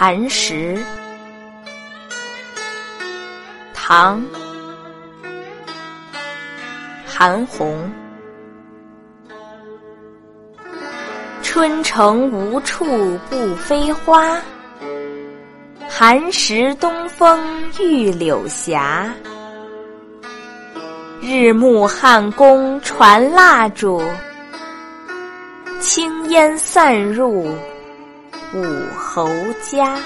寒食，唐·韩翃。春城无处不飞花，寒食东风御柳斜。日暮汉宫传蜡烛，轻烟散入武侯家。